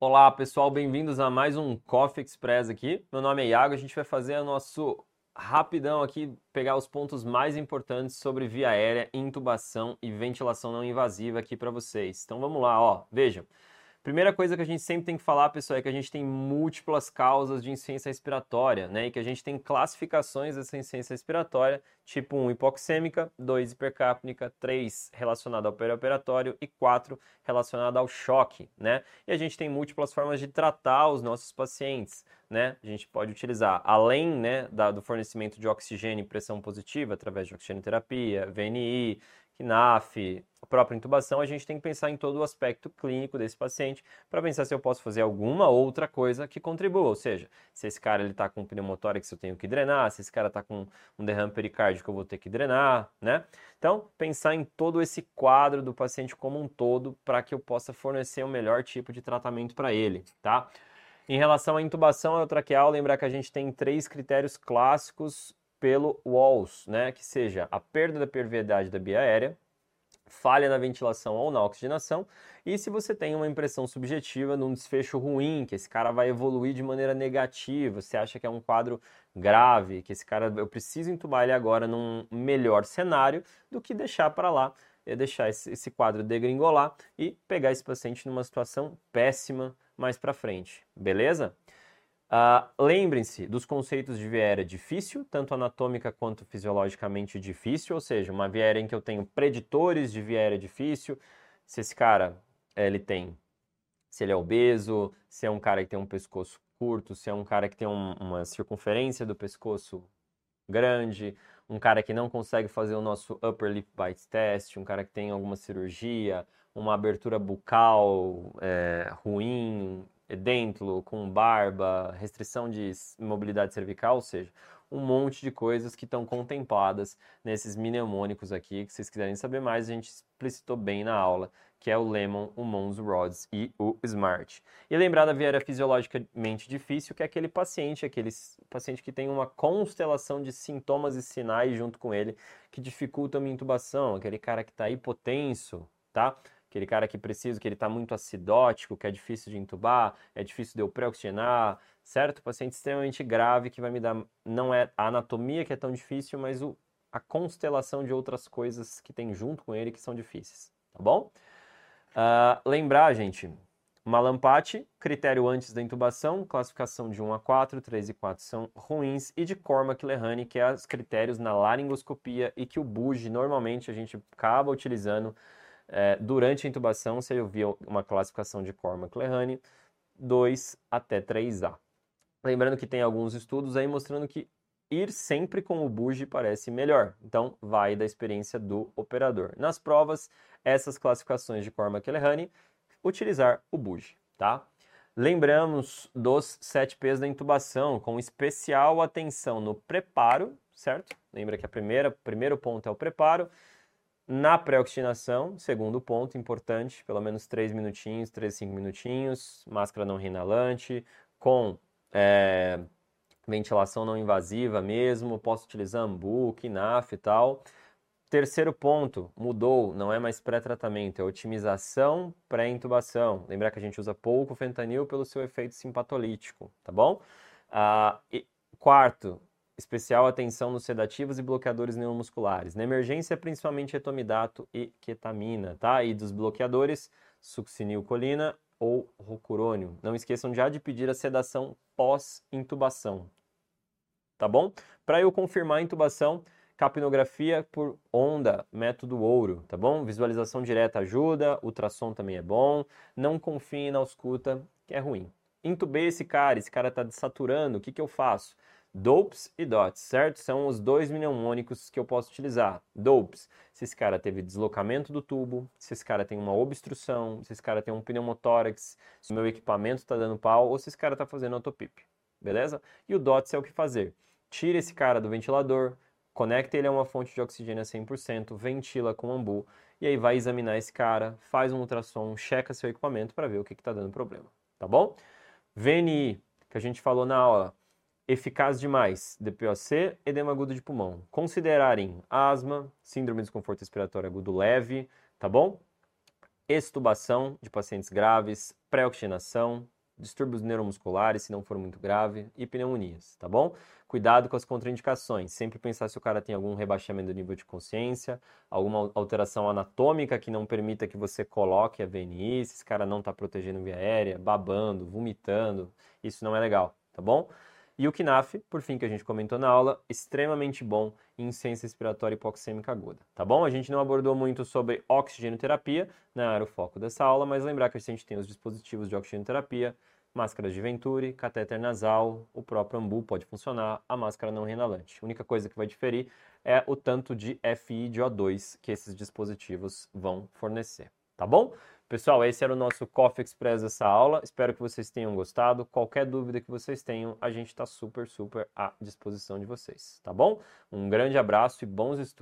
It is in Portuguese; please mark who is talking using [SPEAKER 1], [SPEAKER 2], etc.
[SPEAKER 1] Olá pessoal, bem-vindos a mais um Coffee Express aqui. Meu nome é Iago, a gente vai fazer o nosso rapidão aqui, pegar os pontos mais importantes sobre via aérea, intubação e ventilação não invasiva aqui para vocês. Então vamos lá, ó, vejam. Primeira coisa que a gente sempre tem que falar, pessoal, é que a gente tem múltiplas causas de insuficiência respiratória, né? E que a gente tem classificações dessa insuficiência respiratória, tipo 1 hipoxêmica, 2 hipercapnica, 3 relacionada ao perioperatório e 4 relacionada ao choque, né? E a gente tem múltiplas formas de tratar os nossos pacientes, né? A gente pode utilizar, além né, da, do fornecimento de oxigênio e pressão positiva, através de oxigenoterapia, VNI, KNAF, a própria intubação, a gente tem que pensar em todo o aspecto clínico desse paciente para pensar se eu posso fazer alguma outra coisa que contribua. Ou seja, se esse cara está com pneumotórax, eu tenho que drenar, se esse cara está com um derrame pericárdico, eu vou ter que drenar, né? Então, pensar em todo esse quadro do paciente como um todo para que eu possa fornecer o melhor tipo de tratamento para ele, tá? Em relação à intubação traqueal, lembrar que a gente tem três critérios clássicos pelo WALS, né? Que seja a perda da perviedade da via aérea, falha na ventilação ou na oxigenação, e se você tem uma impressão subjetiva num desfecho ruim, que esse cara vai evoluir de maneira negativa, você acha que é um quadro grave, que esse cara eu preciso entubar ele agora num melhor cenário do que deixar para lá, é deixar esse, esse quadro degringolar e pegar esse paciente numa situação péssima mais para frente, beleza? Uh, Lembrem-se dos conceitos de viéria difícil, tanto anatômica quanto fisiologicamente difícil, ou seja, uma viéria em que eu tenho preditores de viéria difícil, se esse cara ele tem, se ele é obeso, se é um cara que tem um pescoço curto, se é um cara que tem um, uma circunferência do pescoço grande, um cara que não consegue fazer o nosso upper lip bite test, um cara que tem alguma cirurgia, uma abertura bucal é, ruim, edêntulo, com barba, restrição de mobilidade cervical, ou seja, um monte de coisas que estão contempladas nesses mnemônicos aqui, que vocês quiserem saber mais, a gente explicitou bem na aula, que é o Lemon, o Mons Rods e o Smart. E lembrar da viária fisiologicamente difícil, que é aquele paciente, aquele paciente que tem uma constelação de sintomas e sinais junto com ele, que dificultam a intubação, aquele cara que está hipotenso, tá? Aquele cara que precisa, que ele está muito acidótico, que é difícil de intubar, é difícil de eu pré-oxigenar, certo? Paciente extremamente grave que vai me dar, não é a anatomia que é tão difícil, mas o, a constelação de outras coisas que tem junto com ele que são difíceis, tá bom? Uh, lembrar, gente, Malampate, critério antes da intubação, classificação de 1 a 4, 3 e 4 são ruins, e de Cormack-Lehane, que é os critérios na laringoscopia e que o BUG normalmente a gente acaba utilizando é, durante a intubação, você ouvia uma classificação de Cormack-Lehane, 2 até 3A. Lembrando que tem alguns estudos aí mostrando que ir sempre com o buge parece melhor. Então, vai da experiência do operador. Nas provas, essas classificações de Cormack-Lehane, utilizar o buge, tá? Lembramos dos 7 P's da intubação, com especial atenção no preparo, certo? Lembra que a primeira, primeiro ponto é o preparo, na pré-oxigenação, segundo ponto importante, pelo menos 3 minutinhos, 3, 5 minutinhos, máscara não inalante, com é, ventilação não invasiva mesmo, posso utilizar AMBU, KNAF e tal. Terceiro ponto, mudou, não é mais pré-tratamento, é otimização pré-intubação. Lembrar que a gente usa pouco fentanil pelo seu efeito simpatolítico, tá bom? Ah, e, quarto, especial atenção nos sedativos e bloqueadores neuromusculares. Na emergência, principalmente etomidato e ketamina, tá? E dos bloqueadores, succinilcolina ou rocurônio. Não esqueçam já de pedir a sedação pós-intubação, tá bom? Para eu confirmar a intubação, capnografia por onda, método ouro, tá bom? Visualização direta ajuda, ultrassom também é bom. Não confie na ausculta, que é ruim. Intubei esse cara, esse cara está desaturando, o que, que eu faço? Dopes e DOTs, certo? São os dois mnemônicos que eu posso utilizar. Dopes, se esse cara teve deslocamento do tubo, se esse cara tem uma obstrução, se esse cara tem um pneumotórax, se o meu equipamento está dando pau ou se esse cara está fazendo autopip, beleza? E o DOTS é o que fazer. Tira esse cara do ventilador, conecta ele a uma fonte de oxigênio a 100%, ventila com ambu e aí vai examinar esse cara, faz um ultrassom, checa seu equipamento para ver o que está dando problema, tá bom? VNI, que a gente falou na aula, eficaz demais, DPOC, edema agudo de pulmão. Considerarem asma, síndrome de desconforto respiratório agudo leve, tá bom? extubação de pacientes graves, pré-oxigenação, distúrbios neuromusculares, se não for muito grave, e pneumonias, tá bom? Cuidado com as contraindicações. Sempre pensar se o cara tem algum rebaixamento do nível de consciência, alguma alteração anatômica que não permita que você coloque a VNI, se esse cara não está protegendo via aérea, babando, vomitando, isso não é legal, tá bom? E o KNAF, por fim, que a gente comentou na aula, extremamente bom em insuficiência respiratória hipoxêmica aguda, tá bom? A gente não abordou muito sobre oxigenoterapia, não era o foco dessa aula, mas lembrar que a gente tem os dispositivos de oxigenoterapia, máscaras de Venturi, catéter nasal, o próprio Ambu pode funcionar, a máscara não renalante. A única coisa que vai diferir é o tanto de FI de O2 que esses dispositivos vão fornecer, tá bom? Pessoal, esse era o nosso Coffee Express dessa aula. Espero que vocês tenham gostado. Qualquer dúvida que vocês tenham, a gente está super, super à disposição de vocês, tá bom? Um grande abraço e bons estudos.